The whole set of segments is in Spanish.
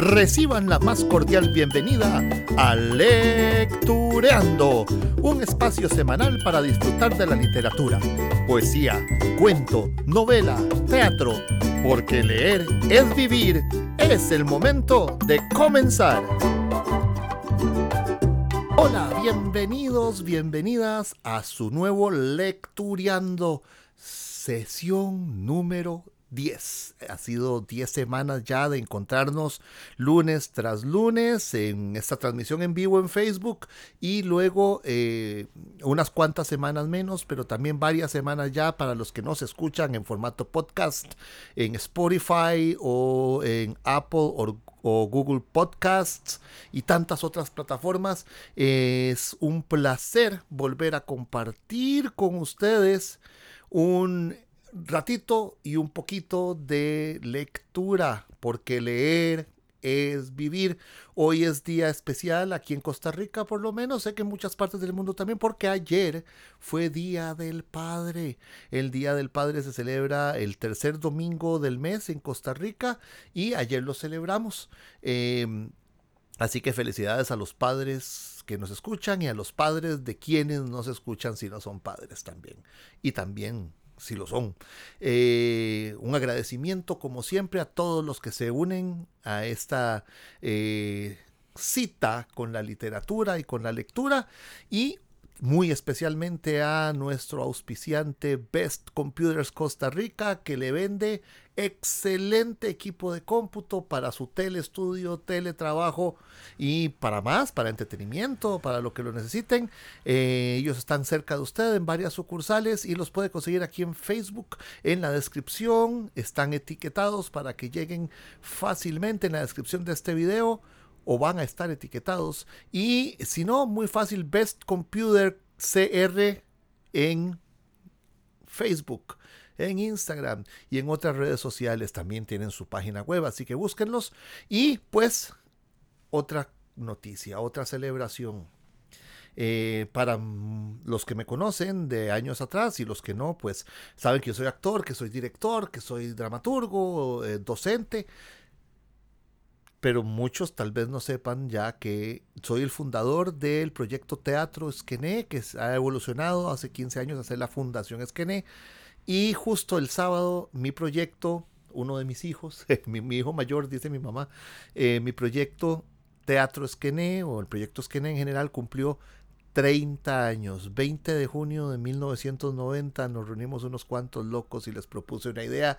Reciban la más cordial bienvenida a Lectureando, un espacio semanal para disfrutar de la literatura, poesía, cuento, novela, teatro, porque leer es vivir. Es el momento de comenzar. Hola, bienvenidos, bienvenidas a su nuevo Lectureando, sesión número 10. Ha sido 10 semanas ya de encontrarnos lunes tras lunes en esta transmisión en vivo en Facebook y luego eh, unas cuantas semanas menos, pero también varias semanas ya para los que nos escuchan en formato podcast en Spotify o en Apple o, o Google Podcasts y tantas otras plataformas. Es un placer volver a compartir con ustedes un ratito y un poquito de lectura, porque leer es vivir. Hoy es día especial aquí en Costa Rica, por lo menos, sé que en muchas partes del mundo también, porque ayer fue Día del Padre. El Día del Padre se celebra el tercer domingo del mes en Costa Rica y ayer lo celebramos. Em, así que felicidades a los padres que nos escuchan y a los padres de quienes nos escuchan si no son padres también. Y también si lo son. Eh, un agradecimiento, como siempre, a todos los que se unen a esta eh, cita con la literatura y con la lectura. Y muy especialmente a nuestro auspiciante Best Computers Costa Rica, que le vende excelente equipo de cómputo para su telestudio, teletrabajo y para más, para entretenimiento, para lo que lo necesiten. Eh, ellos están cerca de usted en varias sucursales y los puede conseguir aquí en Facebook. En la descripción están etiquetados para que lleguen fácilmente en la descripción de este video o van a estar etiquetados. Y si no, muy fácil, Best Computer CR en Facebook, en Instagram y en otras redes sociales también tienen su página web, así que búsquenlos. Y pues, otra noticia, otra celebración. Eh, para los que me conocen de años atrás y los que no, pues saben que yo soy actor, que soy director, que soy dramaturgo, eh, docente pero muchos tal vez no sepan ya que soy el fundador del proyecto Teatro Esquené, que ha evolucionado hace 15 años a ser la Fundación Esquené. Y justo el sábado mi proyecto, uno de mis hijos, mi, hijo mayor, dice mi mamá, eh, mi proyecto Teatro Esquené o el proyecto Esquené en general cumplió 30 años. 20 de junio de 1990 nos reunimos unos cuantos locos y les propuse una idea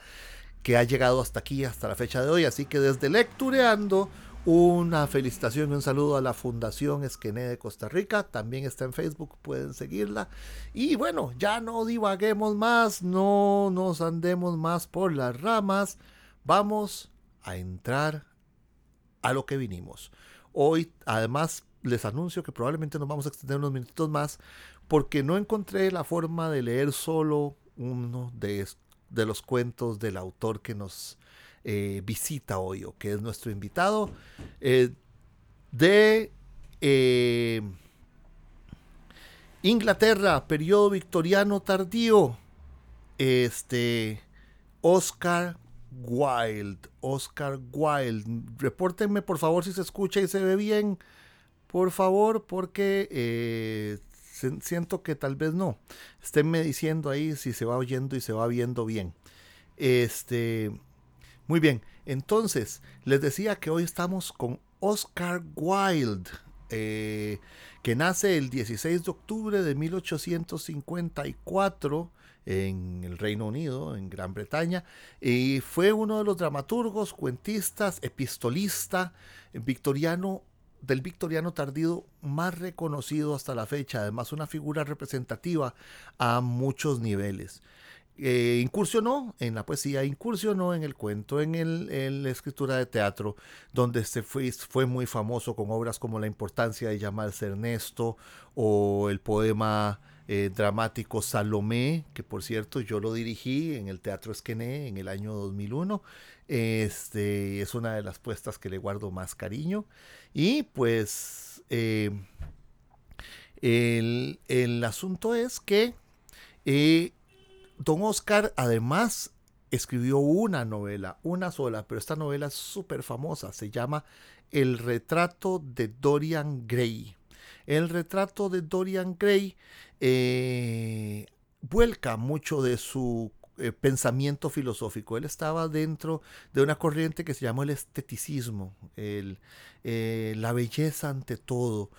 que ha llegado hasta aquí, hasta la fecha de hoy. Así que desde Lectureando, una felicitación y un saludo a la Fundación Esquené de Costa Rica. También está en Facebook, pueden seguirla. Y bueno, ya no divaguemos más, no nos andemos más por las ramas. Vamos a entrar a lo que vinimos. Hoy, además, les anuncio que probablemente nos vamos a extender unos minutos más porque no encontré la forma de leer solo uno de de los cuentos del autor que nos eh, visita hoy o que es nuestro invitado eh, de eh, Inglaterra, periodo victoriano tardío, este Oscar Wilde, Oscar Wilde. Repórtenme por favor si se escucha y se ve bien, por favor, porque siento que tal vez no. Esténme diciendo ahí si se va oyendo y se va viendo bien. Este, muy bien. Entonces, les decía que hoy estamos con Oscar Wilde, eh, que nace el 16 de octubre de 1854 en el Reino Unido, en Gran Bretaña, y fue uno de los dramaturgos, cuentistas, epistolista victoriano del victoriano tardío más reconocido hasta la fecha, además una figura representativa a muchos niveles. Eh, incursionó en la poesía, incursionó en el cuento, en, el, la escritura de teatro, donde se fue, fue muy famoso con obras como La importancia de llamarse Ernesto o el poema eh, dramático Salomé, que por cierto yo lo dirigí en el Teatro Esquené en el año 2001. Este, es una de las puestas que le guardo más cariño. Y pues eh, el, asunto es que don Oscar, además escribió una novela, una sola, pero esta novela es súper famosa, se llama El retrato de Dorian Gray. El retrato de Dorian Gray eh, vuelca mucho de su eh, pensamiento filosófico. Él estaba dentro de una corriente que se llamó el esteticismo, el, eh, la belleza ante todo.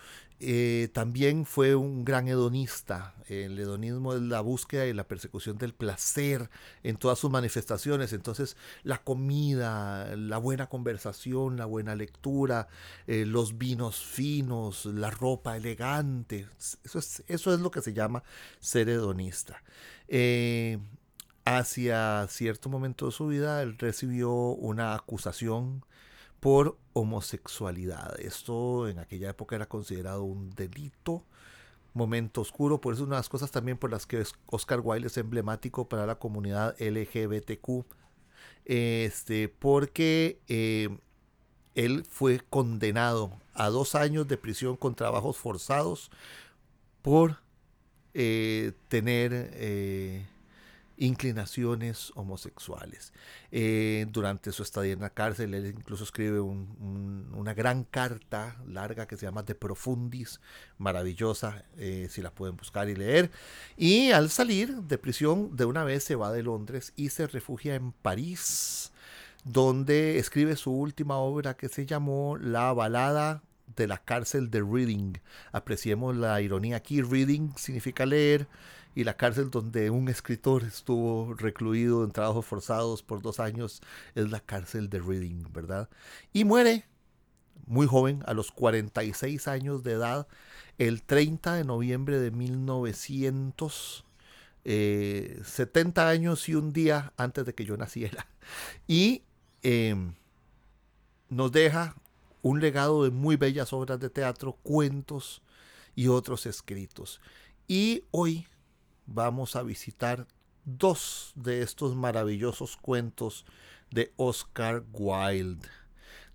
Eh, también fue un gran hedonista. El hedonismo es la búsqueda y la persecución del placer en todas sus manifestaciones. Entonces, la comida, la buena conversación, la buena lectura, los vinos finos, la ropa elegante. Eso es, eso es lo que se llama ser hedonista hacia cierto momento de su vida, él recibió una acusación por homosexualidad. Esto en aquella época era considerado un delito, momento oscuro, por eso una de las cosas también por las que Oscar Wilde es emblemático para la comunidad LGBTQ, este, porque eh, él fue condenado a dos años de prisión con trabajos forzados por eh, tener eh, inclinaciones homosexuales. Eh, durante su estadía en la cárcel, él incluso escribe una gran carta larga que se llama De Profundis, maravillosa, eh, si la pueden buscar y leer. Y al salir de prisión, de una vez se va de Londres y se refugia en París, donde escribe su última obra que se llamó La balada de la cárcel de Reading. Apreciemos la ironía aquí. Reading significa leer y la cárcel donde un escritor estuvo recluido en trabajos forzados por dos años es la cárcel de Reading, ¿verdad? Y muere muy joven, a los 46 años de edad, el 30 de noviembre de 1900. 70 eh, años y un día antes de que yo naciera. Y em, nos deja un legado de muy bellas obras de teatro, cuentos y otros escritos. Y hoy vamos a visitar dos de estos maravillosos cuentos de Oscar Wilde.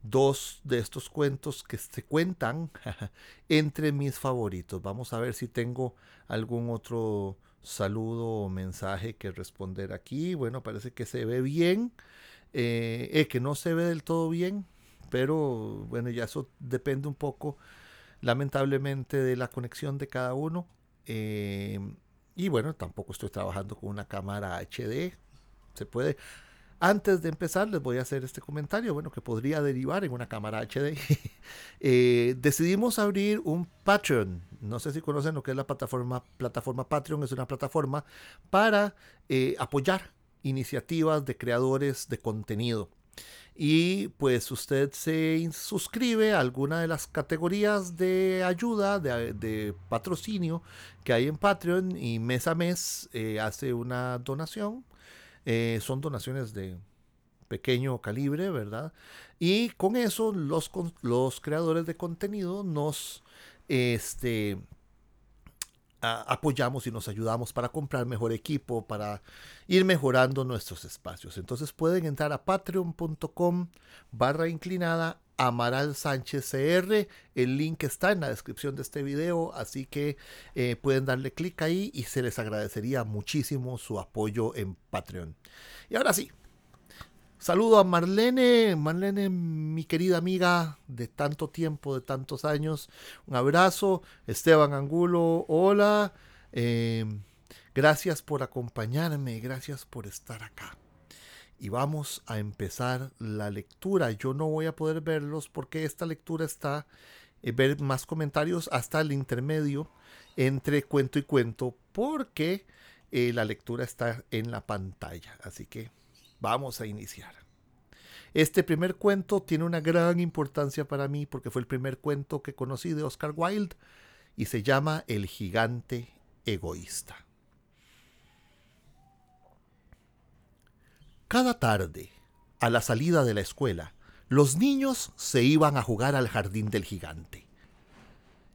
Dos de estos cuentos que se cuentan entre mis favoritos. Vamos a ver si tengo algún otro saludo o mensaje que responder aquí. Bueno, parece que se ve bien. Eh, eh, que no se ve del todo bien, pero bueno, ya eso depende un poco, lamentablemente, de la conexión de cada uno. Eh, y bueno, tampoco estoy trabajando con una cámara HD. Se puede. Antes de empezar, les voy a hacer este comentario, bueno, que podría derivar en una cámara HD. Eh, decidimos abrir un Patreon. No sé si conocen lo que es la plataforma, plataforma Patreon. Es una plataforma para eh, apoyar iniciativas de creadores de contenido y pues usted se suscribe a alguna de las categorías de ayuda, de, patrocinio que hay en Patreon y mes a mes eh, hace una donación. Eh, son donaciones de pequeño calibre, ¿verdad? Y con eso los, los creadores de contenido nos este, apoyamos y nos ayudamos para comprar mejor equipo, para ir mejorando nuestros espacios. Entonces pueden entrar a patreon.com barra inclinada Amaral Sánchez CR. El link está en la descripción de este video, así que eh, pueden darle clic ahí y se les agradecería muchísimo su apoyo en Patreon. Y ahora sí, Saludo a Marlene, Marlene, mi querida amiga de tanto tiempo, de tantos años. Un abrazo. Esteban Angulo, hola. Eh, gracias por acompañarme, gracias por estar acá. Y vamos a empezar la lectura. Yo no voy a poder verlos porque esta lectura está, eh, ver más comentarios hasta el intermedio entre cuento y cuento porque eh, la lectura está en la pantalla. Así que Vamos a iniciar. Este primer cuento tiene una gran importancia para mí porque fue el primer cuento que conocí de Oscar Wilde y se llama El gigante egoísta. Cada tarde, a la salida de la escuela, los niños se iban a jugar al jardín del gigante.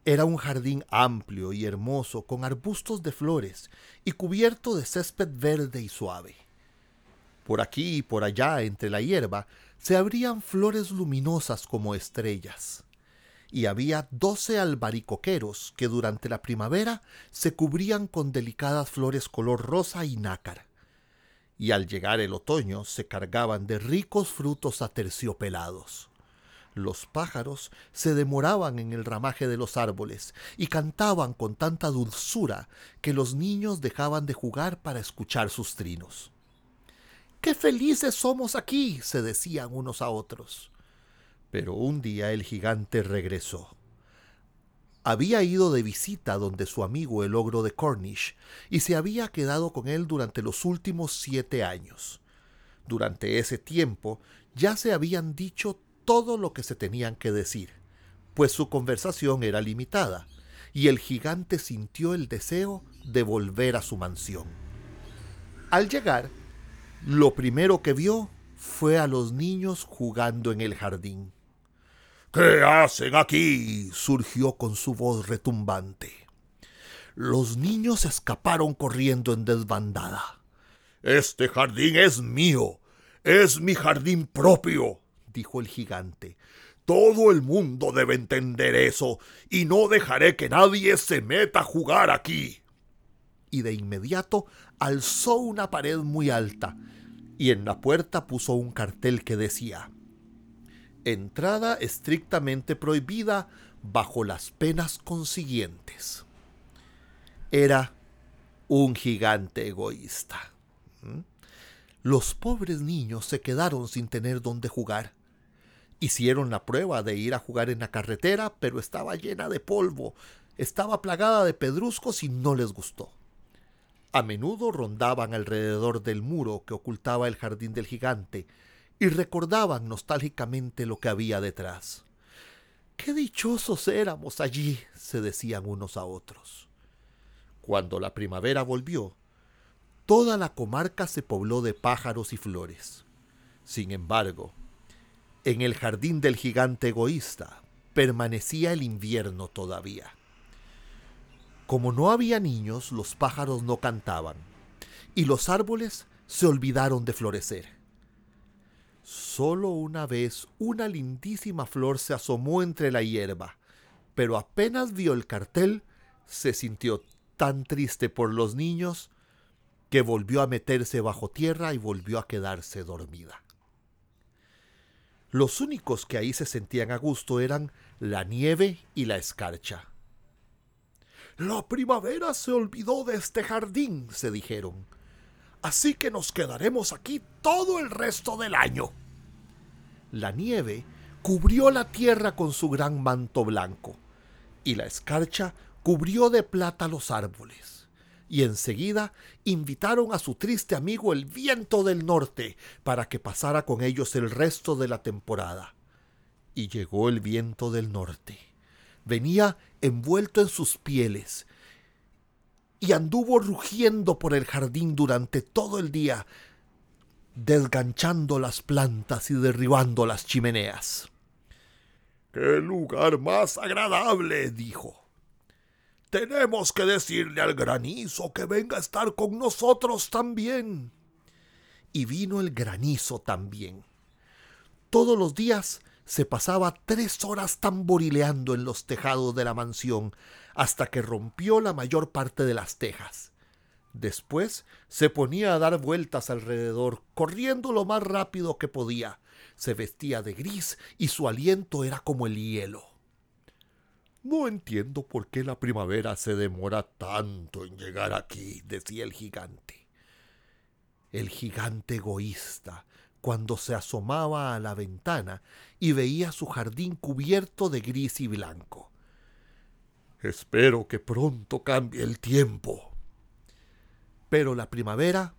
Era un jardín amplio y hermoso con arbustos de flores y cubierto de césped verde y suave. Por aquí y por allá, entre la hierba, se abrían flores luminosas como estrellas. Y había doce albaricoqueros que durante la primavera se cubrían con delicadas flores color rosa y nácar. y al llegar el otoño se cargaban de ricos frutos aterciopelados. Los pájaros se demoraban en el ramaje de los árboles y cantaban con tanta dulzura que los niños dejaban de jugar para escuchar sus trinos. ¡Qué felices somos aquí! se decían unos a otros. Pero un día el gigante regresó. Había ido de visita donde su amigo el ogro de Cornish y se había quedado con él durante los últimos siete años. Durante ese tiempo ya se habían dicho todo lo que se tenían que decir, pues su conversación era limitada, y el gigante sintió el deseo de volver a su mansión. Al llegar, lo primero que vio fue a los niños jugando en el jardín. ¿Qué hacen aquí? surgió con su voz retumbante. Los niños escaparon corriendo en desbandada. Este jardín es mío. Es mi jardín propio dijo el gigante. Todo el mundo debe entender eso, y no dejaré que nadie se meta a jugar aquí. Y de inmediato alzó una pared muy alta, y en la puerta puso un cartel que decía Entrada estrictamente prohibida bajo las penas consiguientes. Era un gigante egoísta. ¿Mm? Los pobres niños se quedaron sin tener dónde jugar Hicieron la prueba de ir a jugar en la carretera, pero estaba llena de polvo, estaba plagada de pedruscos y no les gustó. A menudo rondaban alrededor del muro que ocultaba el jardín del gigante y recordaban nostálgicamente lo que había detrás. Qué dichosos éramos allí, se decían unos a otros. Cuando la primavera volvió, toda la comarca se pobló de pájaros y flores. Sin embargo, en el jardín del gigante egoísta permanecía el invierno todavía. Como no había niños, los pájaros no cantaban, y los árboles se olvidaron de florecer. Solo una vez una lindísima flor se asomó entre la hierba, pero apenas vio el cartel, se sintió tan triste por los niños que volvió a meterse bajo tierra y volvió a quedarse dormida. Los únicos que ahí se sentían a gusto eran la nieve y la escarcha. La primavera se olvidó de este jardín, se dijeron. Así que nos quedaremos aquí todo el resto del año. La nieve cubrió la tierra con su gran manto blanco, y la escarcha cubrió de plata los árboles y enseguida invitaron a su triste amigo el viento del norte para que pasara con ellos el resto de la temporada. Y llegó el viento del norte. Venía envuelto en sus pieles y anduvo rugiendo por el jardín durante todo el día, desganchando las plantas y derribando las chimeneas. ¡Qué lugar más agradable! dijo. Tenemos que decirle al granizo que venga a estar con nosotros también. Y vino el granizo también. Todos los días se pasaba tres horas tamborileando en los tejados de la mansión hasta que rompió la mayor parte de las tejas. Después se ponía a dar vueltas alrededor, corriendo lo más rápido que podía. Se vestía de gris y su aliento era como el hielo. No entiendo por qué la primavera se demora tanto en llegar aquí, decía el gigante. El gigante egoísta, cuando se asomaba a la ventana y veía su jardín cubierto de gris y blanco. Espero que pronto cambie el tiempo. Pero la primavera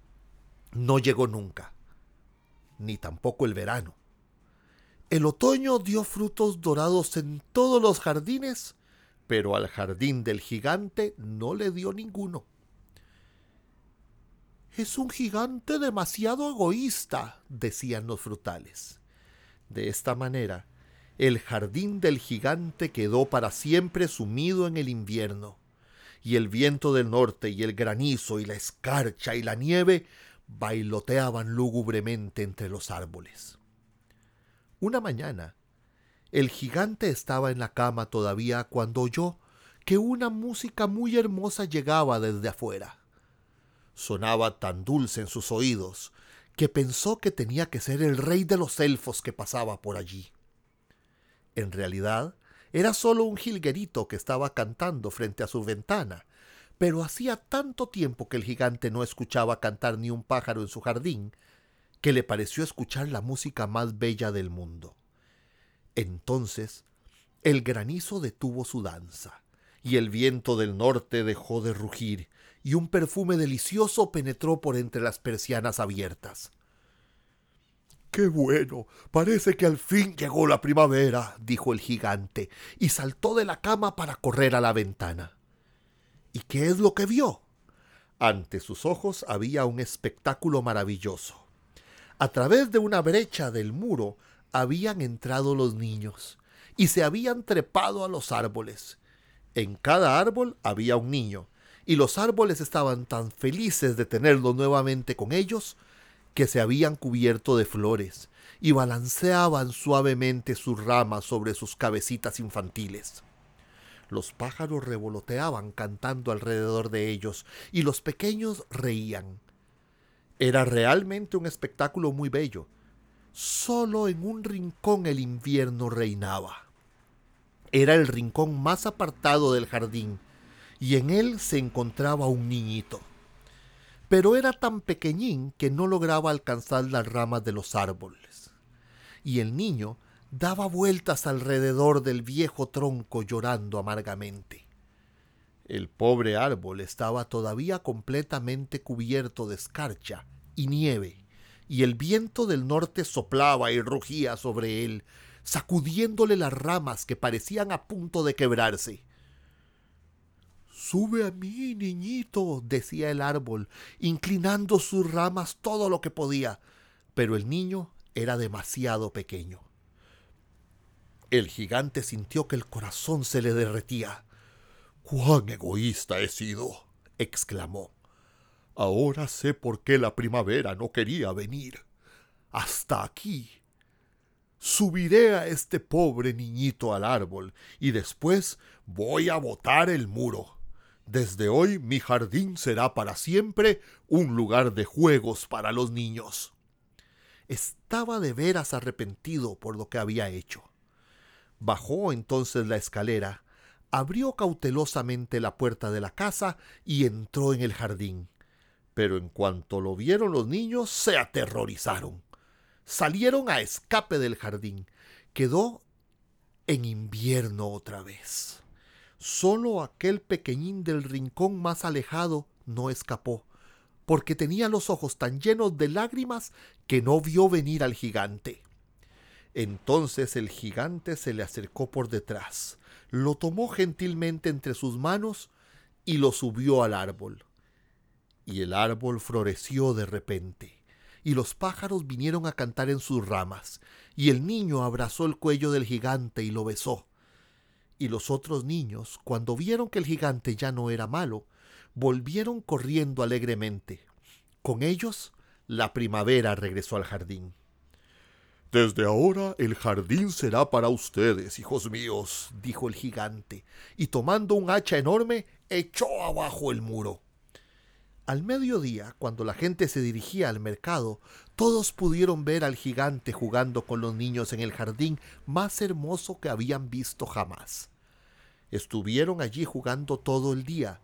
no llegó nunca, ni tampoco el verano. El otoño dio frutos dorados en todos los jardines, pero al jardín del gigante no le dio ninguno. Es un gigante demasiado egoísta, decían los frutales. De esta manera, el jardín del gigante quedó para siempre sumido en el invierno, y el viento del norte y el granizo y la escarcha y la nieve bailoteaban lúgubremente entre los árboles. Una mañana, el gigante estaba en la cama todavía cuando oyó que una música muy hermosa llegaba desde afuera. Sonaba tan dulce en sus oídos que pensó que tenía que ser el rey de los elfos que pasaba por allí. En realidad, era solo un jilguerito que estaba cantando frente a su ventana, pero hacía tanto tiempo que el gigante no escuchaba cantar ni un pájaro en su jardín, que le pareció escuchar la música más bella del mundo. Entonces, el granizo detuvo su danza, y el viento del norte dejó de rugir, y un perfume delicioso penetró por entre las persianas abiertas. ¡Qué bueno! Parece que al fin llegó la primavera, dijo el gigante, y saltó de la cama para correr a la ventana. ¿Y qué es lo que vio? Ante sus ojos había un espectáculo maravilloso. A través de una brecha del muro habían entrado los niños y se habían trepado a los árboles. En cada árbol había un niño, y los árboles estaban tan felices de tenerlo nuevamente con ellos que se habían cubierto de flores y balanceaban suavemente sus ramas sobre sus cabecitas infantiles. Los pájaros revoloteaban cantando alrededor de ellos y los pequeños reían. Era realmente un espectáculo muy bello. Solo en un rincón el invierno reinaba. Era el rincón más apartado del jardín, y en él se encontraba un niñito. Pero era tan pequeñín que no lograba alcanzar las ramas de los árboles. Y el niño daba vueltas alrededor del viejo tronco llorando amargamente. El pobre árbol estaba todavía completamente cubierto de escarcha y nieve, y el viento del norte soplaba y rugía sobre él, sacudiéndole las ramas que parecían a punto de quebrarse. Sube a mí, niñito, decía el árbol, inclinando sus ramas todo lo que podía, pero el niño era demasiado pequeño. El gigante sintió que el corazón se le derretía. ¡Cuán egoísta he sido! exclamó. Ahora sé por qué la primavera no quería venir. Hasta aquí subiré a este pobre niñito al árbol y después voy a botar el muro. Desde hoy mi jardín será para siempre un lugar de juegos para los niños. Estaba de veras arrepentido por lo que había hecho. Bajó entonces la escalera, abrió cautelosamente la puerta de la casa y entró en el jardín. Pero en cuanto lo vieron los niños, se aterrorizaron salieron a escape del jardín. Quedó en invierno otra vez. Solo aquel pequeñín del rincón más alejado no escapó, porque tenía los ojos tan llenos de lágrimas que no vio venir al gigante. Entonces el gigante se le acercó por detrás, lo tomó gentilmente entre sus manos y lo subió al árbol. Y el árbol floreció de repente y los pájaros vinieron a cantar en sus ramas, y el niño abrazó el cuello del gigante y lo besó. Y los otros niños, cuando vieron que el gigante ya no era malo, volvieron corriendo alegremente. Con ellos, la primavera regresó al jardín. Desde ahora el jardín será para ustedes, hijos míos, dijo el gigante, y tomando un hacha enorme, echó abajo el muro. Al mediodía, cuando la gente se dirigía al mercado, todos pudieron ver al gigante jugando con los niños en el jardín más hermoso que habían visto jamás. Estuvieron allí jugando todo el día,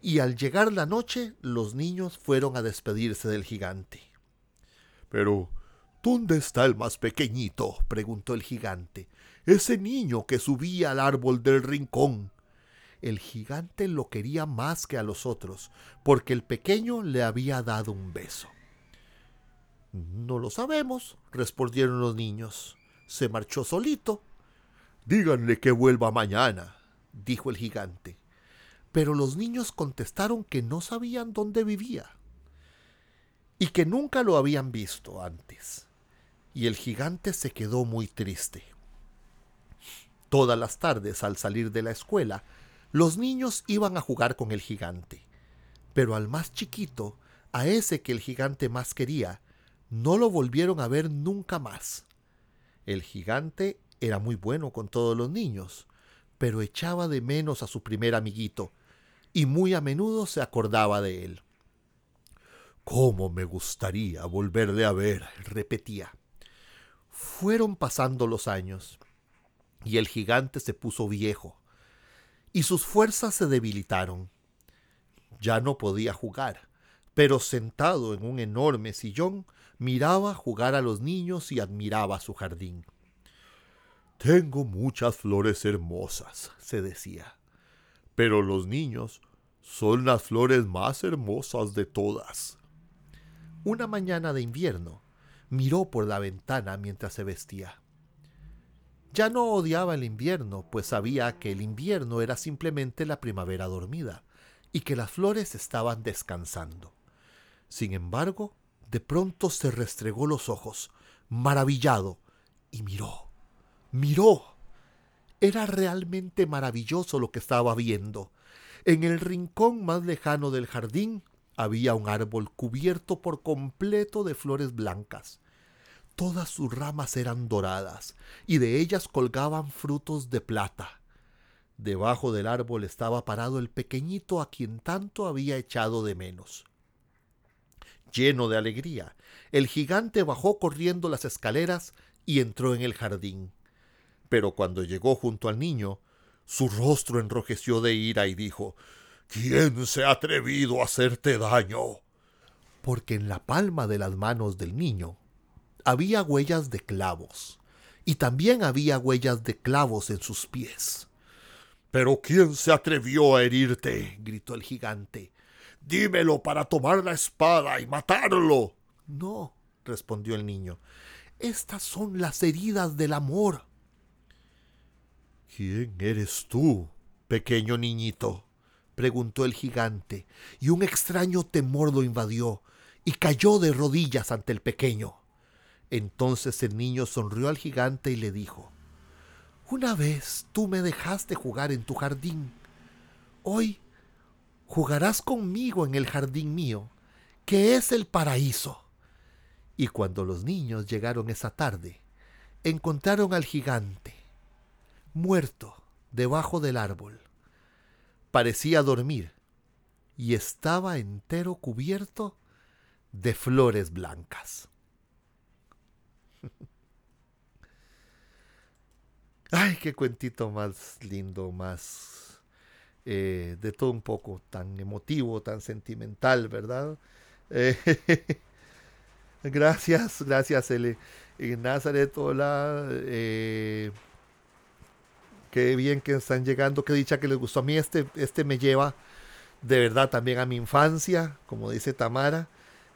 y al llegar la noche los niños fueron a despedirse del gigante. Pero, ¿dónde está el más pequeñito? preguntó el gigante. Ese niño que subía al árbol del rincón el gigante lo quería más que a los otros, porque el pequeño le había dado un beso. No lo sabemos, respondieron los niños. Se marchó solito. Díganle que vuelva mañana, dijo el gigante. Pero los niños contestaron que no sabían dónde vivía y que nunca lo habían visto antes. Y el gigante se quedó muy triste. Todas las tardes al salir de la escuela, los niños iban a jugar con el gigante, pero al más chiquito, a ese que el gigante más quería, no lo volvieron a ver nunca más. El gigante era muy bueno con todos los niños, pero echaba de menos a su primer amiguito, y muy a menudo se acordaba de él. ¿Cómo me gustaría volverle a ver? repetía. Fueron pasando los años, y el gigante se puso viejo, y sus fuerzas se debilitaron. Ya no podía jugar, pero sentado en un enorme sillón, miraba jugar a los niños y admiraba su jardín. Tengo muchas flores hermosas, se decía, pero los niños son las flores más hermosas de todas. Una mañana de invierno, miró por la ventana mientras se vestía. Ya no odiaba el invierno, pues sabía que el invierno era simplemente la primavera dormida y que las flores estaban descansando. Sin embargo, de pronto se restregó los ojos, maravillado, y miró, miró. Era realmente maravilloso lo que estaba viendo. En el rincón más lejano del jardín había un árbol cubierto por completo de flores blancas. Todas sus ramas eran doradas y de ellas colgaban frutos de plata. Debajo del árbol estaba parado el pequeñito a quien tanto había echado de menos. Lleno de alegría, el gigante bajó corriendo las escaleras y entró en el jardín. Pero cuando llegó junto al niño, su rostro enrojeció de ira y dijo ¿Quién se ha atrevido a hacerte daño? Porque en la palma de las manos del niño había huellas de clavos, y también había huellas de clavos en sus pies. ¿Pero quién se atrevió a herirte? gritó el gigante. Dímelo para tomar la espada y matarlo. No, respondió el niño. Estas son las heridas del amor. ¿Quién eres tú, pequeño niñito? preguntó el gigante, y un extraño temor lo invadió, y cayó de rodillas ante el pequeño. Entonces el niño sonrió al gigante y le dijo, Una vez tú me dejaste jugar en tu jardín. Hoy jugarás conmigo en el jardín mío, que es el paraíso. Y cuando los niños llegaron esa tarde, encontraron al gigante, muerto, debajo del árbol. Parecía dormir y estaba entero cubierto de flores blancas. Ay, qué cuentito más lindo, más eh, de todo un poco, tan emotivo, tan sentimental, ¿verdad? Eh, gracias, gracias, Ele. Nazaret, hola. Eh, qué bien que están llegando, qué dicha que les gustó. A mí este, este me lleva de verdad también a mi infancia, como dice Tamara.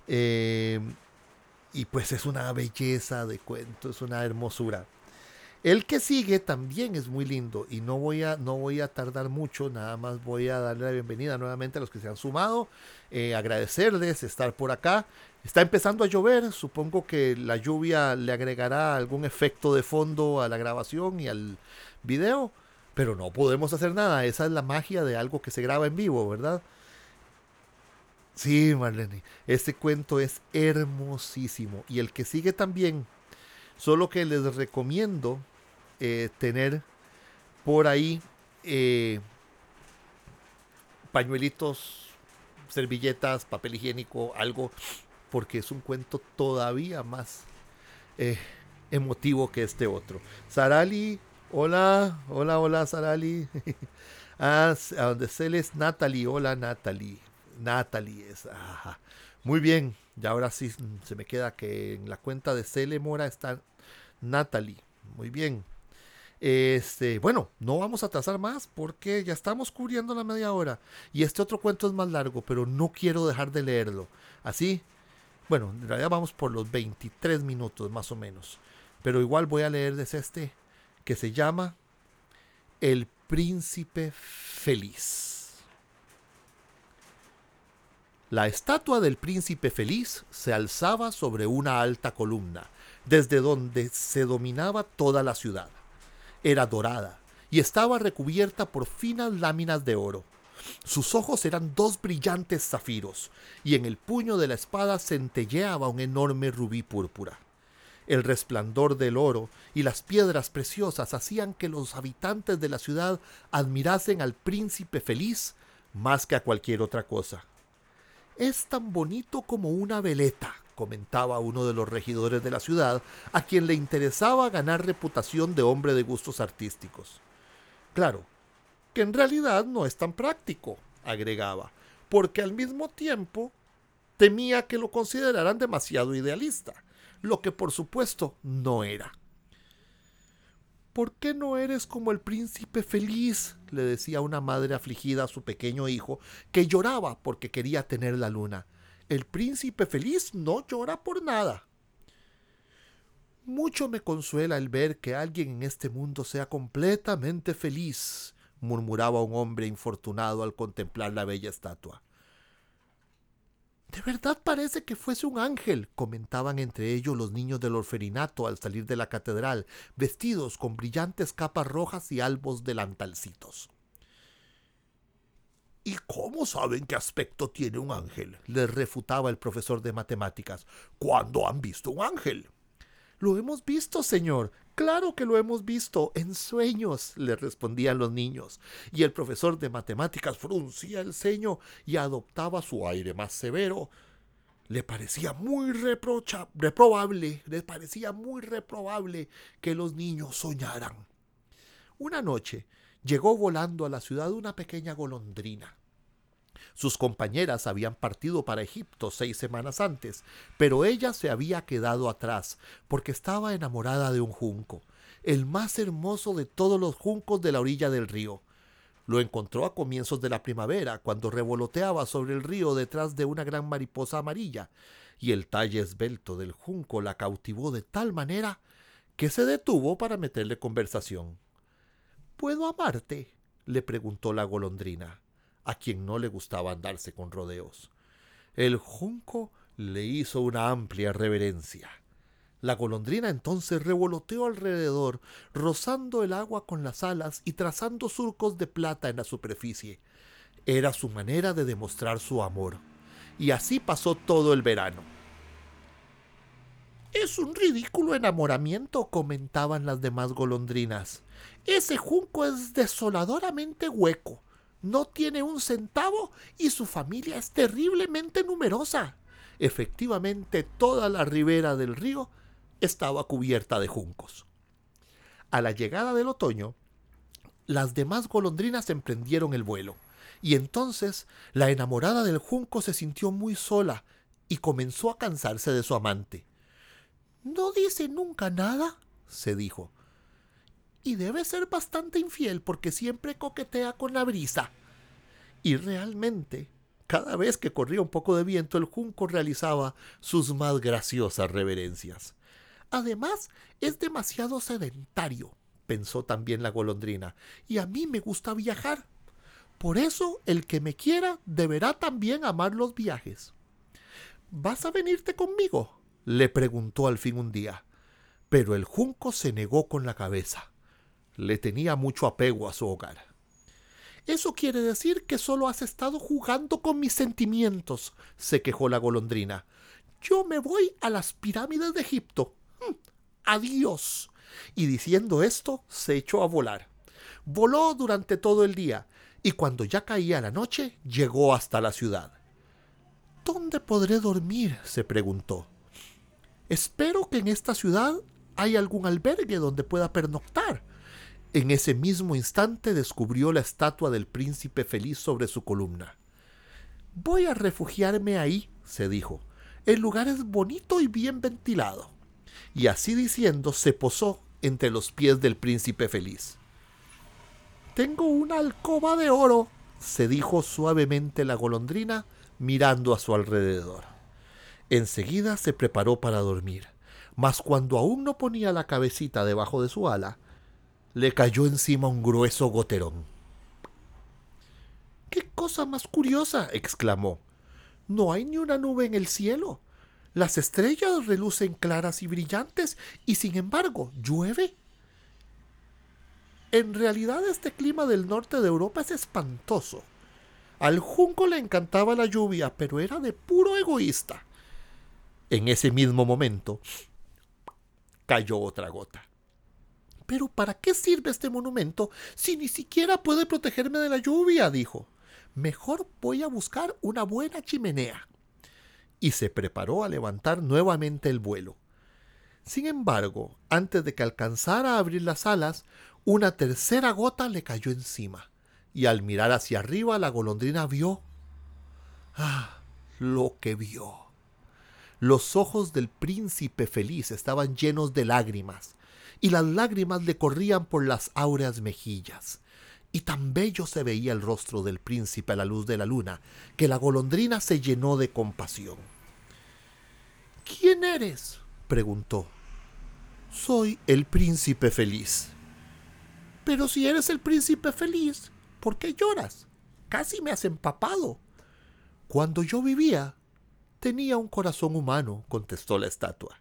y pues es una belleza de cuento, es una hermosura. El que sigue también es muy lindo y no voy a, no voy a tardar mucho, nada más voy a darle la bienvenida nuevamente a los que se han sumado, eh, agradecerles estar por acá. Está empezando a llover, supongo que la lluvia le agregará algún efecto de fondo a la grabación y al video, pero no podemos hacer nada, esa es la magia de algo que se graba en vivo, ¿verdad? Sí, Marlene, este cuento es hermosísimo y el que sigue también, solo que les recomiendo eh, tener por ahí eh, pañuelitos, servilletas, papel higiénico, algo, porque es un cuento todavía más eh, emotivo que este otro. Sarali, hola, hola, hola, Sarali. ah, a donde se les Natalie, hola, Natalie. Natalie es, Muy bien, y ahora sí se me queda que en la cuenta de Cele Mora está Natalie. Muy bien. Este, bueno, no vamos a atrasar más porque ya estamos cubriendo la media hora. Y este otro cuento es más largo, pero no quiero dejar de leerlo. Así, bueno, en realidad vamos por los 23 minutos más o menos. Pero igual voy a leerles este que se llama El Príncipe Feliz. La estatua del príncipe feliz se alzaba sobre una alta columna, desde donde se dominaba toda la ciudad era dorada y estaba recubierta por finas láminas de oro. Sus ojos eran dos brillantes zafiros, y en el puño de la espada centelleaba un enorme rubí púrpura. El resplandor del oro y las piedras preciosas hacían que los habitantes de la ciudad admirasen al príncipe feliz más que a cualquier otra cosa. es tan bonito como una veleta, comentaba uno de los regidores de la ciudad, a quien le interesaba ganar reputación de hombre de gustos artísticos. Claro, que en realidad no es tan práctico, agregaba, porque al mismo tiempo temía que lo consideraran demasiado idealista, lo que por supuesto no era. ¿Por qué no eres como el príncipe feliz? le decía una madre afligida a su pequeño hijo, que lloraba porque quería tener la luna. El príncipe feliz no llora por nada. Mucho me consuela el ver que alguien en este mundo sea completamente feliz, murmuraba un hombre infortunado al contemplar la bella estatua. De verdad parece que fuese un ángel, comentaban entre ellos los niños del orferinato al salir de la catedral, vestidos con brillantes capas rojas y albos delantalcitos. ¿Y cómo saben qué aspecto tiene un ángel? les refutaba el profesor de matemáticas. ¿Cuándo han visto un ángel? Lo hemos visto, señor. Claro que lo hemos visto. En sueños, le respondían los niños. Y el profesor de matemáticas fruncía el ceño y adoptaba su aire más severo. Le parecía muy reprocha, le parecía muy reprobable que los niños soñaran. Una noche llegó volando a la ciudad una pequeña golondrina. Sus compañeras habían partido para Egipto seis semanas antes, pero ella se había quedado atrás porque estaba enamorada de un junco, el más hermoso de todos los juncos de la orilla del río. Lo encontró a comienzos de la primavera, cuando revoloteaba sobre el río detrás de una gran mariposa amarilla, y el talle esbelto del junco la cautivó de tal manera que se detuvo para meterle conversación. ¿Puedo amarte? le preguntó la golondrina a quien no le gustaba andarse con rodeos. El junco le hizo una amplia reverencia. La golondrina entonces revoloteó alrededor, rozando el agua con las alas y trazando surcos de plata en la superficie. Era su manera de demostrar su amor. Y así pasó todo el verano. Es un ridículo enamoramiento, comentaban las demás golondrinas. Ese junco es desoladoramente hueco no tiene un centavo y su familia es terriblemente numerosa. Efectivamente, toda la ribera del río estaba cubierta de juncos. A la llegada del otoño, las demás golondrinas emprendieron el vuelo, y entonces la enamorada del junco se sintió muy sola y comenzó a cansarse de su amante. No dice nunca nada, se dijo y debe ser bastante infiel porque siempre coquetea con la brisa. Y realmente, cada vez que corría un poco de viento, el junco realizaba sus más graciosas reverencias. Además, es demasiado sedentario, pensó también la golondrina, y a mí me gusta viajar. Por eso, el que me quiera deberá también amar los viajes. ¿Vas a venirte conmigo? le preguntó al fin un día. Pero el junco se negó con la cabeza le tenía mucho apego a su hogar. Eso quiere decir que solo has estado jugando con mis sentimientos, se quejó la golondrina. Yo me voy a las pirámides de Egipto. Mm, adiós. Y diciendo esto, se echó a volar. Voló durante todo el día, y cuando ya caía la noche, llegó hasta la ciudad. ¿Dónde podré dormir? se preguntó. Espero que en esta ciudad haya algún albergue donde pueda pernoctar, en ese mismo instante descubrió la estatua del príncipe feliz sobre su columna. Voy a refugiarme ahí, se dijo. El lugar es bonito y bien ventilado. Y así diciendo se posó entre los pies del príncipe feliz. Tengo una alcoba de oro, se dijo suavemente la golondrina, mirando a su alrededor. Enseguida se preparó para dormir, mas cuando aún no ponía la cabecita debajo de su ala, le cayó encima un grueso goterón. ¡Qué cosa más curiosa! exclamó. No hay ni una nube en el cielo. Las estrellas relucen claras y brillantes y sin embargo llueve. En realidad este clima del norte de Europa es espantoso. Al junco le encantaba la lluvia, pero era de puro egoísta. En ese mismo momento cayó otra gota. Pero ¿para qué sirve este monumento si ni siquiera puede protegerme de la lluvia? dijo. mejor voy a buscar una buena chimenea. Y se preparó a levantar nuevamente el vuelo. Sin embargo, antes de que alcanzara a abrir las alas, una tercera gota le cayó encima, y al mirar hacia arriba la golondrina vio... ¡Ah! lo que vio. Los ojos del príncipe feliz estaban llenos de lágrimas, y las lágrimas le corrían por las áureas mejillas. Y tan bello se veía el rostro del príncipe a la luz de la luna, que la golondrina se llenó de compasión. ¿Quién eres? preguntó. Soy el príncipe feliz. Pero si eres el príncipe feliz, ¿por qué lloras? Casi me has empapado. Cuando yo vivía, tenía un corazón humano, contestó la estatua.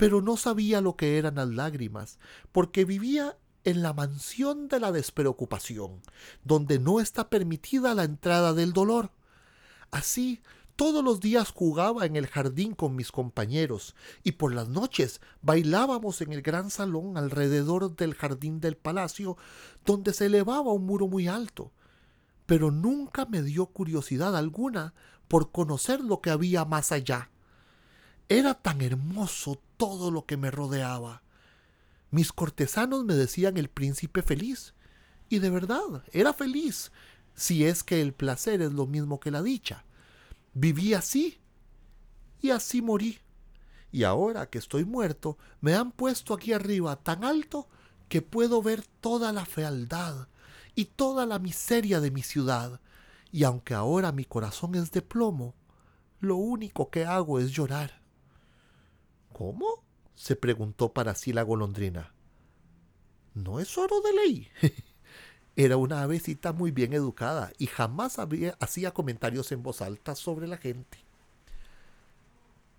Pero no sabía lo que eran las lágrimas, porque vivía en la mansión de la despreocupación, donde no está permitida la entrada del dolor. Así, todos los días jugaba en el jardín con mis compañeros y por las noches bailábamos en el gran salón alrededor del jardín del palacio, donde se elevaba un muro muy alto pero nunca me dio curiosidad alguna por conocer lo que había más allá. Era tan hermoso todo lo que me rodeaba. Mis cortesanos me decían el príncipe feliz, y de verdad era feliz, si es que el placer es lo mismo que la dicha. Viví así, y así morí. Y ahora que estoy muerto, me han puesto aquí arriba tan alto que puedo ver toda la fealdad, y toda la miseria de mi ciudad, y aunque ahora mi corazón es de plomo, lo único que hago es llorar. ¿Cómo? se preguntó para sí la golondrina. No es oro de ley. Era una avecita muy bien educada y jamás hacía comentarios en voz alta sobre la gente.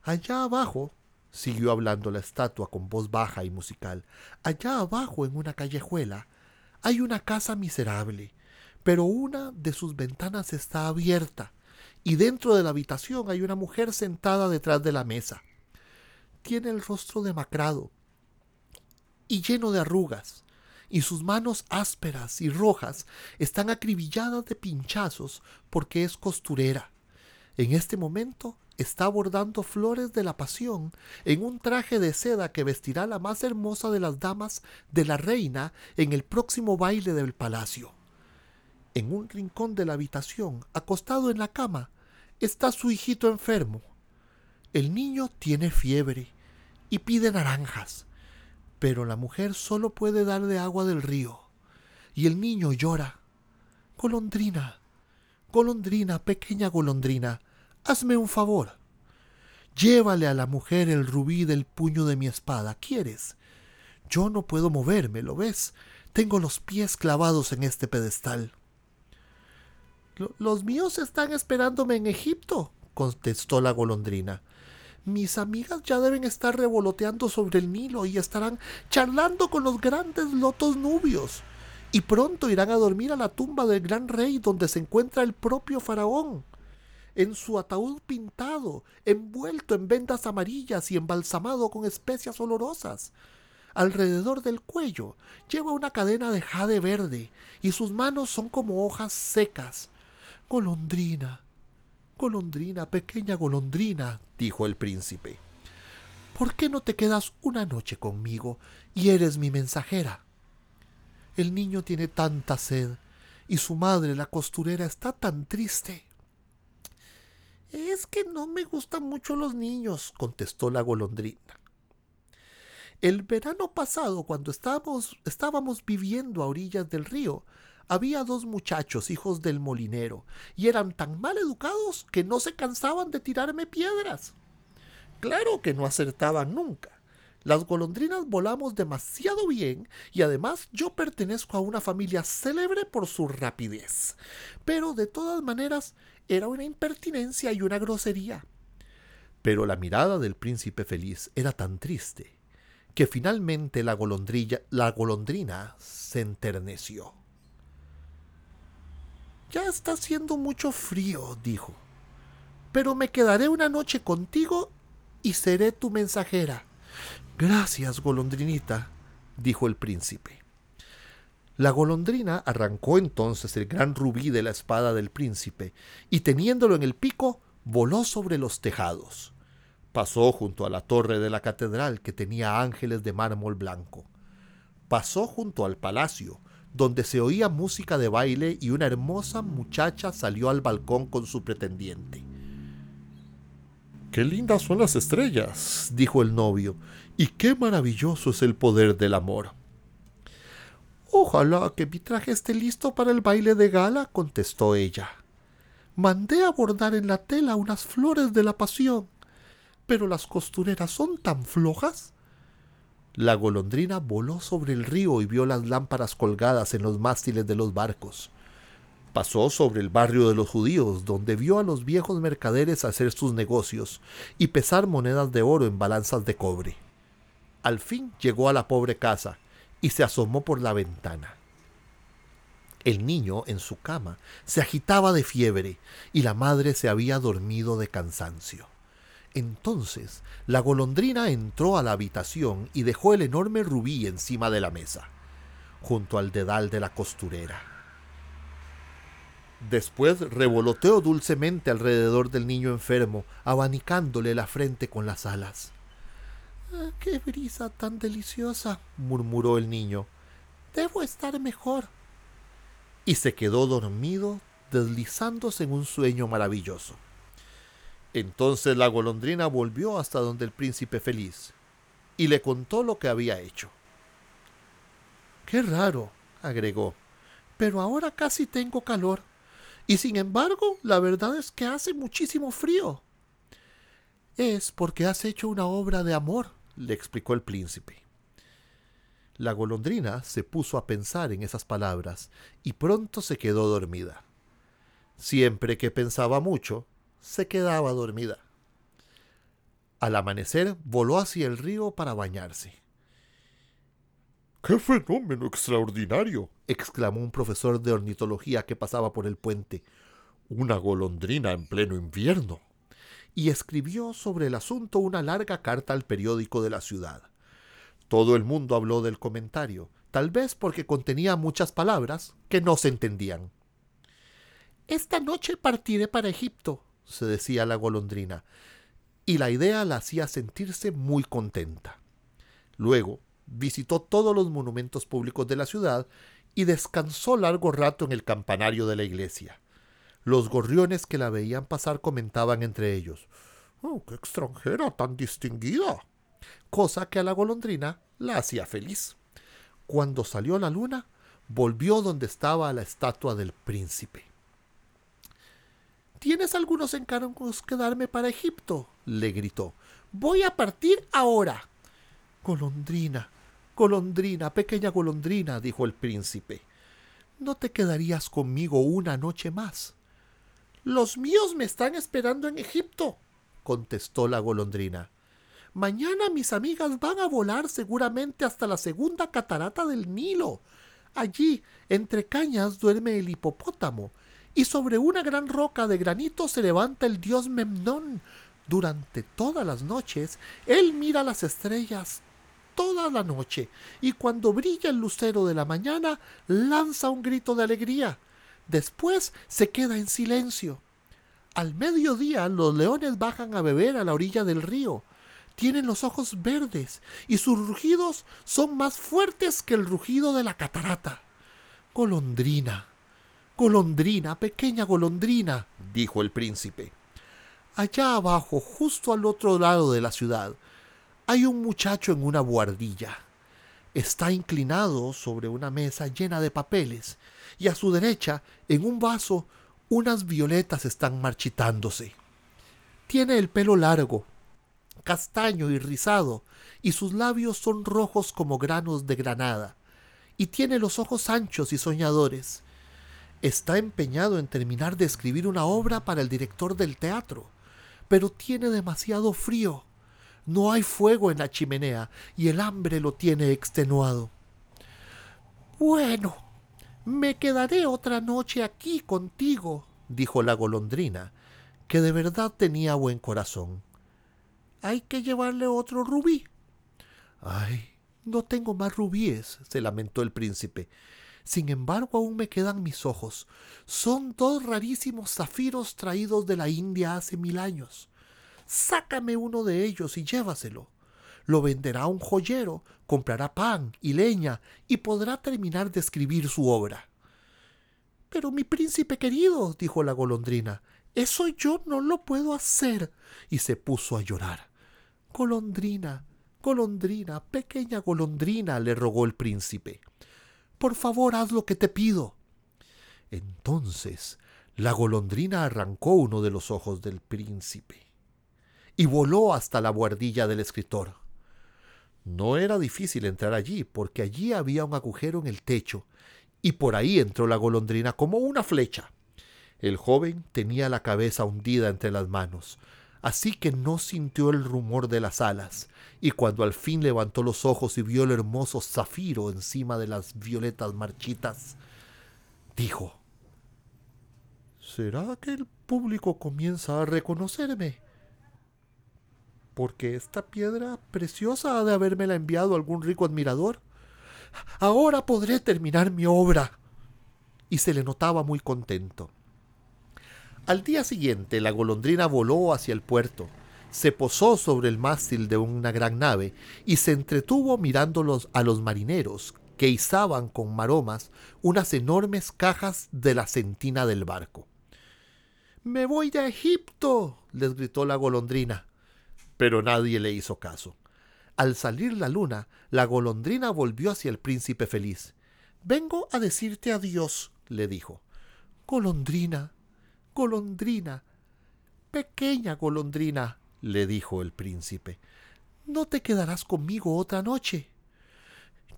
Allá abajo, siguió hablando la estatua con voz baja y musical, allá abajo en una callejuela hay una casa miserable, pero una de sus ventanas está abierta y dentro de la habitación hay una mujer sentada detrás de la mesa. Tiene el rostro demacrado y lleno de arrugas, y sus manos ásperas y rojas están acribilladas de pinchazos porque es costurera. En este momento está bordando flores de la pasión en un traje de seda que vestirá la más hermosa de las damas de la reina en el próximo baile del palacio. En un rincón de la habitación, acostado en la cama, está su hijito enfermo. El niño tiene fiebre y pide naranjas, pero la mujer solo puede darle agua del río, y el niño llora. Golondrina, golondrina, pequeña golondrina, Hazme un favor. Llévale a la mujer el rubí del puño de mi espada. ¿Quieres? Yo no puedo moverme, ¿lo ves? Tengo los pies clavados en este pedestal. Los míos están esperándome en Egipto, contestó la golondrina. Mis amigas ya deben estar revoloteando sobre el Nilo y estarán charlando con los grandes lotos nubios. Y pronto irán a dormir a la tumba del gran rey donde se encuentra el propio faraón en su ataúd pintado, envuelto en vendas amarillas y embalsamado con especias olorosas. Alrededor del cuello lleva una cadena de jade verde y sus manos son como hojas secas. Golondrina, golondrina, pequeña golondrina, dijo el príncipe. ¿Por qué no te quedas una noche conmigo y eres mi mensajera? El niño tiene tanta sed y su madre, la costurera, está tan triste. Es que no me gustan mucho los niños, contestó la golondrina. El verano pasado, cuando estábamos, estábamos viviendo a orillas del río, había dos muchachos, hijos del molinero, y eran tan mal educados que no se cansaban de tirarme piedras. Claro que no acertaban nunca. Las golondrinas volamos demasiado bien y además yo pertenezco a una familia célebre por su rapidez. Pero de todas maneras era una impertinencia y una grosería. Pero la mirada del príncipe feliz era tan triste que finalmente la, la golondrina se enterneció. Ya está haciendo mucho frío, dijo, pero me quedaré una noche contigo y seré tu mensajera. Gracias, golondrinita, dijo el príncipe. La golondrina arrancó entonces el gran rubí de la espada del príncipe y teniéndolo en el pico, voló sobre los tejados. Pasó junto a la torre de la catedral que tenía ángeles de mármol blanco. Pasó junto al palacio, donde se oía música de baile y una hermosa muchacha salió al balcón con su pretendiente. Qué lindas son las estrellas, dijo el novio, y qué maravilloso es el poder del amor. Ojalá que mi traje esté listo para el baile de gala, contestó ella. Mandé a bordar en la tela unas flores de la pasión, pero las costureras son tan flojas. La golondrina voló sobre el río y vio las lámparas colgadas en los mástiles de los barcos. Pasó sobre el barrio de los judíos, donde vio a los viejos mercaderes hacer sus negocios y pesar monedas de oro en balanzas de cobre. Al fin llegó a la pobre casa, y se asomó por la ventana. El niño, en su cama, se agitaba de fiebre y la madre se había dormido de cansancio. Entonces la golondrina entró a la habitación y dejó el enorme rubí encima de la mesa, junto al dedal de la costurera. Después revoloteó dulcemente alrededor del niño enfermo, abanicándole la frente con las alas. Ah, ¡Qué brisa tan deliciosa! murmuró el niño. Debo estar mejor. Y se quedó dormido, deslizándose en un sueño maravilloso. Entonces la golondrina volvió hasta donde el príncipe feliz y le contó lo que había hecho. Qué raro, agregó, pero ahora casi tengo calor. Y sin embargo, la verdad es que hace muchísimo frío. Es porque has hecho una obra de amor, le explicó el príncipe. La golondrina se puso a pensar en esas palabras y pronto se quedó dormida. Siempre que pensaba mucho, se quedaba dormida. Al amanecer voló hacia el río para bañarse. ¡Qué fenómeno extraordinario! exclamó un profesor de ornitología que pasaba por el puente. Una golondrina en pleno invierno y escribió sobre el asunto una larga carta al periódico de la ciudad. Todo el mundo habló del comentario, tal vez porque contenía muchas palabras que no se entendían. Esta noche partiré para Egipto, se decía la golondrina, y la idea la hacía sentirse muy contenta. Luego visitó todos los monumentos públicos de la ciudad y descansó largo rato en el campanario de la iglesia. Los gorriones que la veían pasar comentaban entre ellos, ¡Oh, qué extranjera tan distinguida! Cosa que a la golondrina la hacía feliz. Cuando salió la luna, volvió donde estaba la estatua del príncipe. ¿Tienes algunos encargos que darme para Egipto? le gritó. Voy a partir ahora. Golondrina, golondrina, pequeña golondrina, dijo el príncipe. ¿No te quedarías conmigo una noche más? Los míos me están esperando en Egipto, contestó la golondrina. Mañana mis amigas van a volar seguramente hasta la segunda catarata del Nilo. Allí, entre cañas, duerme el hipopótamo, y sobre una gran roca de granito se levanta el dios Memnón. Durante todas las noches, él mira las estrellas toda la noche, y cuando brilla el lucero de la mañana, lanza un grito de alegría. Después se queda en silencio. Al mediodía los leones bajan a beber a la orilla del río. Tienen los ojos verdes y sus rugidos son más fuertes que el rugido de la catarata. Golondrina, golondrina, pequeña golondrina, dijo el príncipe. Allá abajo, justo al otro lado de la ciudad, hay un muchacho en una buhardilla. Está inclinado sobre una mesa llena de papeles y a su derecha, en un vaso, unas violetas están marchitándose. Tiene el pelo largo, castaño y rizado, y sus labios son rojos como granos de granada, y tiene los ojos anchos y soñadores. Está empeñado en terminar de escribir una obra para el director del teatro, pero tiene demasiado frío. No hay fuego en la chimenea y el hambre lo tiene extenuado. Bueno, me quedaré otra noche aquí contigo, dijo la golondrina, que de verdad tenía buen corazón. Hay que llevarle otro rubí. Ay, no tengo más rubíes, se lamentó el príncipe. Sin embargo, aún me quedan mis ojos. Son dos rarísimos zafiros traídos de la India hace mil años. Sácame uno de ellos y llévaselo. Lo venderá un joyero, comprará pan y leña y podrá terminar de escribir su obra. Pero mi príncipe querido, dijo la golondrina, eso yo no lo puedo hacer. Y se puso a llorar. Golondrina, golondrina, pequeña golondrina, le rogó el príncipe. Por favor, haz lo que te pido. Entonces la golondrina arrancó uno de los ojos del príncipe y voló hasta la buhardilla del escritor. No era difícil entrar allí, porque allí había un agujero en el techo, y por ahí entró la golondrina como una flecha. El joven tenía la cabeza hundida entre las manos, así que no sintió el rumor de las alas, y cuando al fin levantó los ojos y vio el hermoso zafiro encima de las violetas marchitas, dijo, ¿Será que el público comienza a reconocerme? Porque esta piedra preciosa ha de habérmela enviado algún rico admirador. Ahora podré terminar mi obra. Y se le notaba muy contento. Al día siguiente la golondrina voló hacia el puerto, se posó sobre el mástil de una gran nave y se entretuvo mirándolos a los marineros que izaban con maromas unas enormes cajas de la sentina del barco. Me voy de Egipto, les gritó la golondrina. Pero nadie le hizo caso. Al salir la luna, la golondrina volvió hacia el príncipe feliz. Vengo a decirte adiós, le dijo. Golondrina, golondrina, pequeña golondrina, le dijo el príncipe, ¿no te quedarás conmigo otra noche?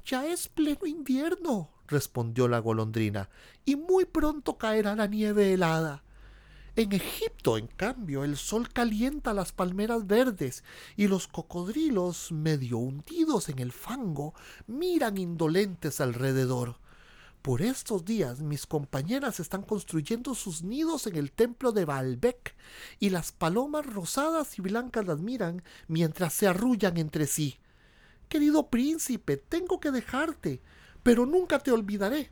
Ya es pleno invierno, respondió la golondrina, y muy pronto caerá la nieve helada. En Egipto, en cambio, el sol calienta las palmeras verdes y los cocodrilos, medio hundidos en el fango, miran indolentes alrededor. Por estos días mis compañeras están construyendo sus nidos en el templo de Baalbek y las palomas rosadas y blancas las miran mientras se arrullan entre sí. Querido príncipe, tengo que dejarte, pero nunca te olvidaré.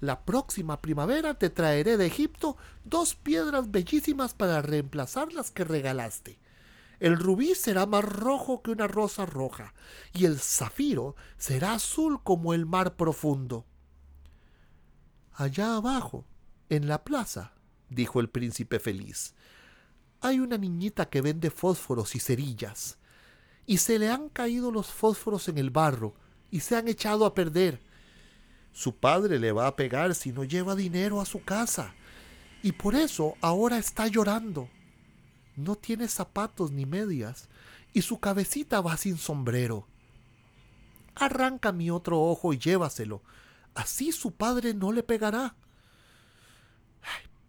La próxima primavera te traeré de Egipto dos piedras bellísimas para reemplazar las que regalaste. El rubí será más rojo que una rosa roja, y el zafiro será azul como el mar profundo. Allá abajo, en la plaza, dijo el príncipe feliz, hay una niñita que vende fósforos y cerillas, y se le han caído los fósforos en el barro y se han echado a perder. Su padre le va a pegar si no lleva dinero a su casa, y por eso ahora está llorando. No tiene zapatos ni medias, y su cabecita va sin sombrero. Arranca mi otro ojo y llévaselo, Así su padre no le pegará.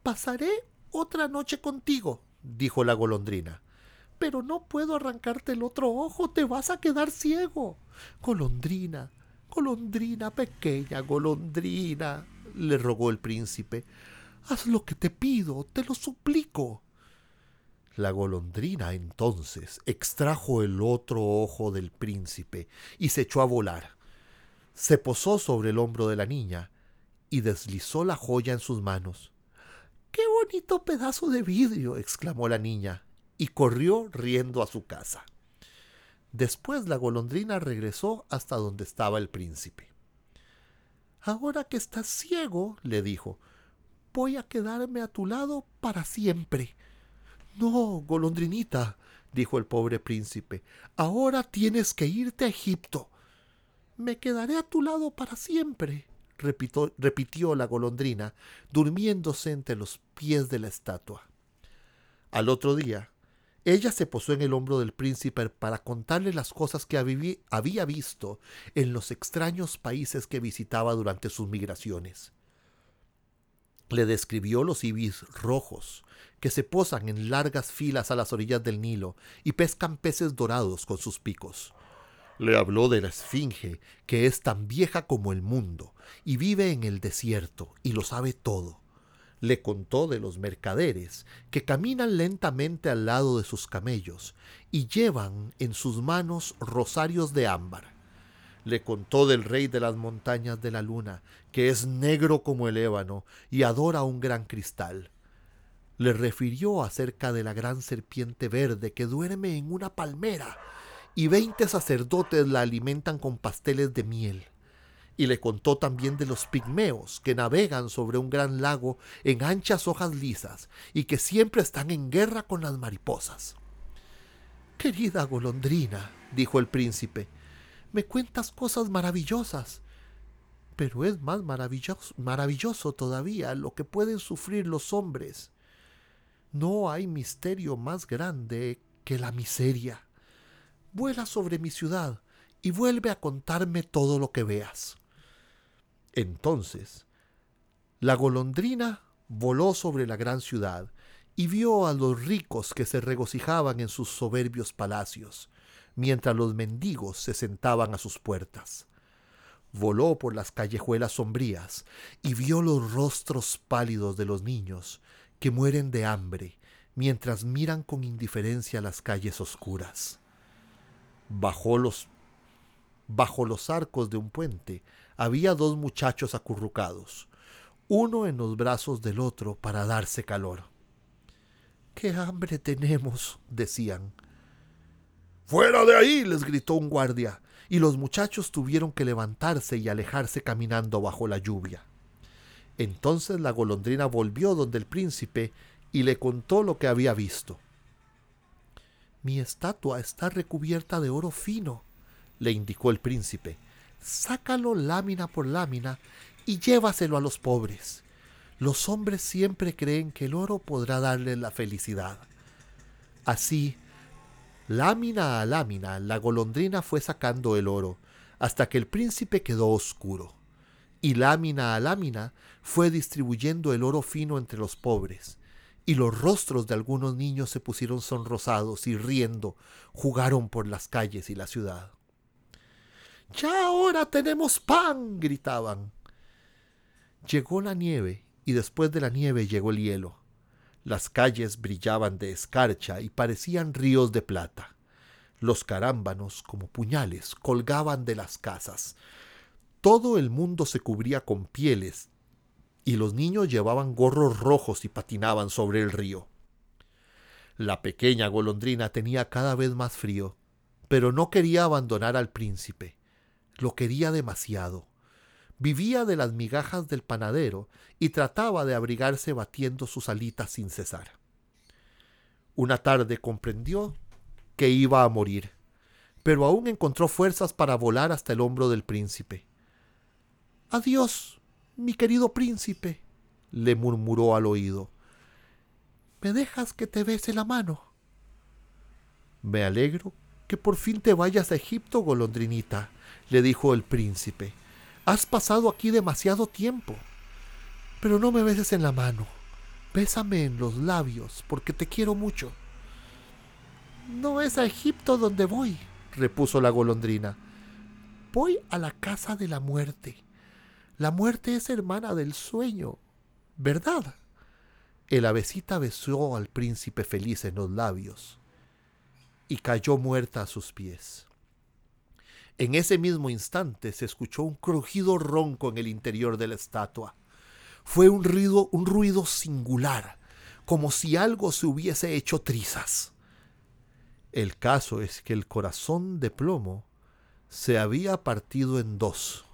Pasaré otra noche contigo, dijo la golondrina. Pero no puedo arrancarte el otro ojo, te vas a quedar ciego. Golondrina, golondrina, pequeña golondrina, le rogó el príncipe. Haz lo que te pido, te lo suplico. La golondrina entonces extrajo el otro ojo del príncipe y se echó a volar se posó sobre el hombro de la niña y deslizó la joya en sus manos. ¡Qué bonito pedazo de vidrio! exclamó la niña, y corrió riendo a su casa. Después la golondrina regresó hasta donde estaba el príncipe. Ahora que estás ciego, le dijo, voy a quedarme a tu lado para siempre. No, golondrinita, dijo el pobre príncipe, ahora tienes que irte a Egipto. Me quedaré a tu lado para siempre, repitió, la golondrina, durmiéndose entre los pies de la estatua. Al otro día, ella se posó en el hombro del príncipe para contarle las cosas que había visto en los extraños países que visitaba durante sus migraciones. Le describió los ibis rojos, que se posan en largas filas a las orillas del Nilo y pescan peces dorados con sus picos. Le habló de la Esfinge, que es tan vieja como el mundo, y vive en el desierto, y lo sabe todo. Le contó de los mercaderes, que caminan lentamente al lado de sus camellos, y llevan en sus manos rosarios de ámbar. Le contó del rey de las montañas de la luna, que es negro como el ébano y adora un gran cristal. Le refirió acerca de la gran serpiente verde que duerme en una palmera y veinte sacerdotes la alimentan con pasteles de miel. Y le contó también de los pigmeos que navegan sobre un gran lago en anchas hojas lisas y que siempre están en guerra con las mariposas. Querida golondrina, dijo el príncipe, me cuentas cosas maravillosas, pero es más maravilloso, maravilloso todavía lo que pueden sufrir los hombres. No hay misterio más grande que la miseria. Vuela sobre mi ciudad y vuelve a contarme todo lo que veas. Entonces, la golondrina voló sobre la gran ciudad y vio a los ricos que se regocijaban en sus soberbios palacios, mientras los mendigos se sentaban a sus puertas. Voló por las callejuelas sombrías y vio los rostros pálidos de los niños que mueren de hambre mientras miran con indiferencia las calles oscuras. Bajo los, bajo los arcos de un puente había dos muchachos acurrucados, uno en los brazos del otro para darse calor. ¡Qué hambre tenemos! decían. ¡Fuera de ahí! les gritó un guardia, y los muchachos tuvieron que levantarse y alejarse caminando bajo la lluvia. Entonces la golondrina volvió donde el príncipe y le contó lo que había visto. Mi estatua está recubierta de oro fino, le indicó el príncipe. Sácalo lámina por lámina y llévaselo a los pobres. Los hombres siempre creen que el oro podrá darles la felicidad. Así, lámina a lámina, la golondrina fue sacando el oro, hasta que el príncipe quedó oscuro. Y lámina a lámina fue distribuyendo el oro fino entre los pobres, y los rostros de algunos niños se pusieron sonrosados y riendo, jugaron por las calles y la ciudad. Ya ahora tenemos pan, gritaban. Llegó la nieve y después de la nieve llegó el hielo. Las calles brillaban de escarcha y parecían ríos de plata. Los carámbanos, como puñales, colgaban de las casas. Todo el mundo se cubría con pieles y los niños llevaban gorros rojos y patinaban sobre el río. La pequeña golondrina tenía cada vez más frío, pero no quería abandonar al príncipe. Lo quería demasiado. Vivía de las migajas del panadero y trataba de abrigarse batiendo sus alitas sin cesar. Una tarde comprendió que iba a morir, pero aún encontró fuerzas para volar hasta el hombro del príncipe. Adiós, mi querido príncipe, le murmuró al oído. ¿Me dejas que te bese la mano? Me alegro que por fin te vayas a Egipto, golondrinita, le dijo el príncipe. Has pasado aquí demasiado tiempo. Pero no me beses en la mano. Bésame en los labios, porque te quiero mucho. No es a Egipto donde voy, repuso la golondrina. Voy a la casa de la muerte. La muerte es hermana del sueño, ¿verdad? El avecita besó al príncipe feliz en los labios y cayó muerta a sus pies. En ese mismo instante se escuchó un crujido ronco en el interior de la estatua. Fue un ruido, un ruido singular, como si algo se hubiese hecho trizas. El caso es que el corazón de plomo se había partido en dos.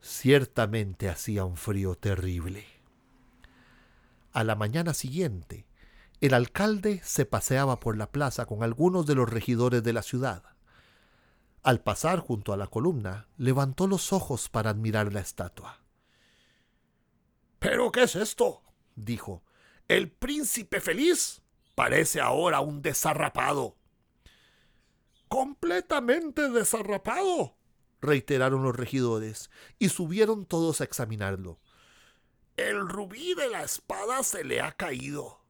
Ciertamente hacía un frío terrible. A la mañana siguiente, el alcalde se paseaba por la plaza con algunos de los regidores de la ciudad. Al pasar junto a la columna, levantó los ojos para admirar la estatua. ¿Pero qué es esto? dijo. El príncipe feliz parece ahora un desarrapado. Completamente desarrapado, reiteraron los regidores, y subieron todos a examinarlo. El rubí de la espada se le ha caído.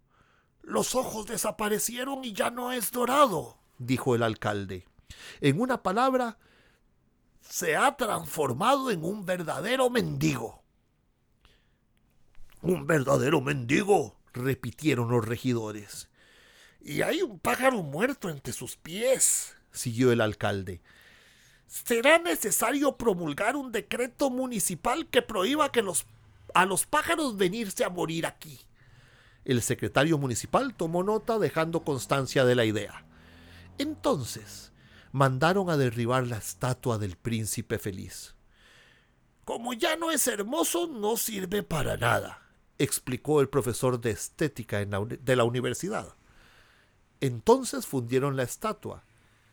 Los ojos desaparecieron y ya no es dorado, dijo el alcalde. En una palabra, se ha transformado en un verdadero mendigo. Un verdadero mendigo, repitieron los regidores. Y hay un pájaro muerto entre sus pies, siguió el alcalde. Será necesario promulgar un decreto municipal que prohíba que los, a los pájaros venirse a morir aquí. El secretario municipal tomó nota dejando constancia de la idea. Entonces, mandaron a derribar la estatua del príncipe feliz. Como ya no es hermoso, no sirve para nada, explicó el profesor de estética de la universidad. Entonces fundieron la estatua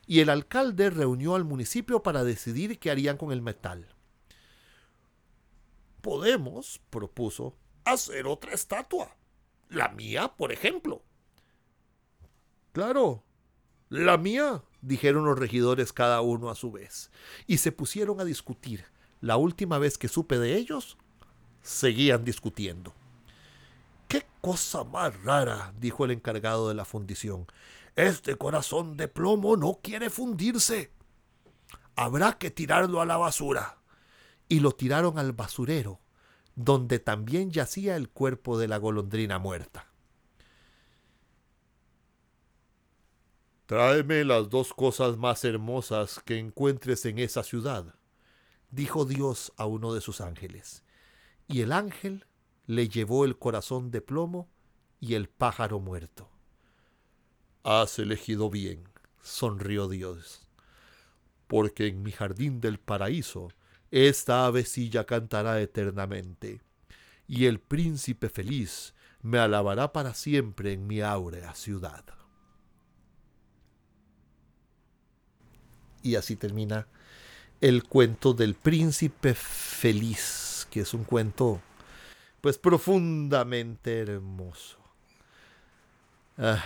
y el alcalde reunió al municipio para decidir qué harían con el metal. Podemos, propuso, hacer otra estatua. La mía, por ejemplo. Claro, la mía, dijeron los regidores cada uno a su vez, y se pusieron a discutir. La última vez que supe de ellos, seguían discutiendo. ¡Qué cosa más rara! dijo el encargado de la fundición. Este corazón de plomo no quiere fundirse. Habrá que tirarlo a la basura. Y lo tiraron al basurero, donde también yacía el cuerpo de la golondrina muerta. Tráeme las dos cosas más hermosas que encuentres en esa ciudad, dijo Dios a uno de sus ángeles. Y el ángel le llevó el corazón de plomo y el pájaro muerto. Has elegido bien, sonrió Dios, porque en mi jardín del paraíso esta avecilla cantará eternamente, y el príncipe feliz me alabará para siempre en mi áurea ciudad. y así termina el cuento del príncipe feliz, que es un cuento pues profundamente hermoso. Ah,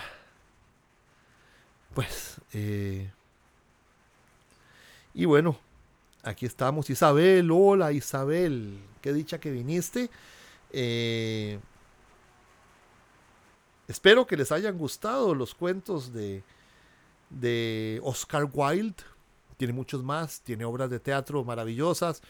pues, eh, y bueno, aquí estamos. Isabel, hola Isabel, qué dicha que viniste. Eh, espero que les hayan gustado los cuentos de, de Oscar Wilde tiene muchos más, tiene obras de teatro maravillosas,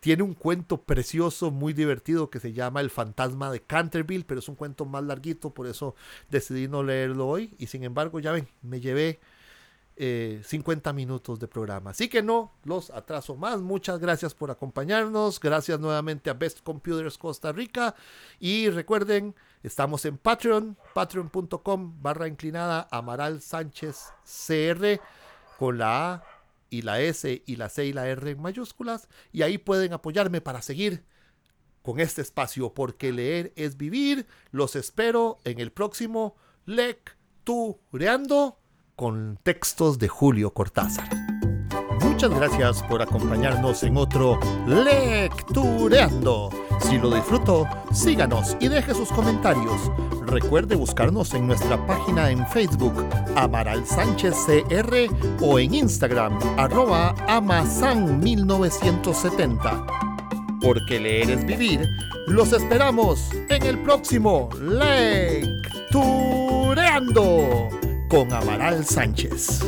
tiene un cuento precioso, muy divertido que se llama El fantasma de Canterville, pero es un cuento más larguito, por eso decidí no leerlo hoy y sin embargo, ya ven, me llevé 50 eh, minutos de programa. Así que no los atraso más. Muchas gracias por acompañarnos. Gracias nuevamente a Best Computers Costa Rica. Y recuerden, estamos en Patreon, patreon.com barra inclinada Amaral Sánchez CR con la y la S y la C y la R en mayúsculas y ahí pueden apoyarme para seguir con este espacio porque leer es vivir. Los espero en el próximo Lectureando con textos de Julio Cortázar. Muchas gracias por acompañarnos en otro Lectureando. Si lo disfrutó, síganos y deje sus comentarios. Recuerde buscarnos en nuestra página en Facebook, Amaral Sánchez CR, o en Instagram, arroba Amasan1970. Porque leer es vivir, los esperamos en el próximo Lectureando con Amaral Sánchez.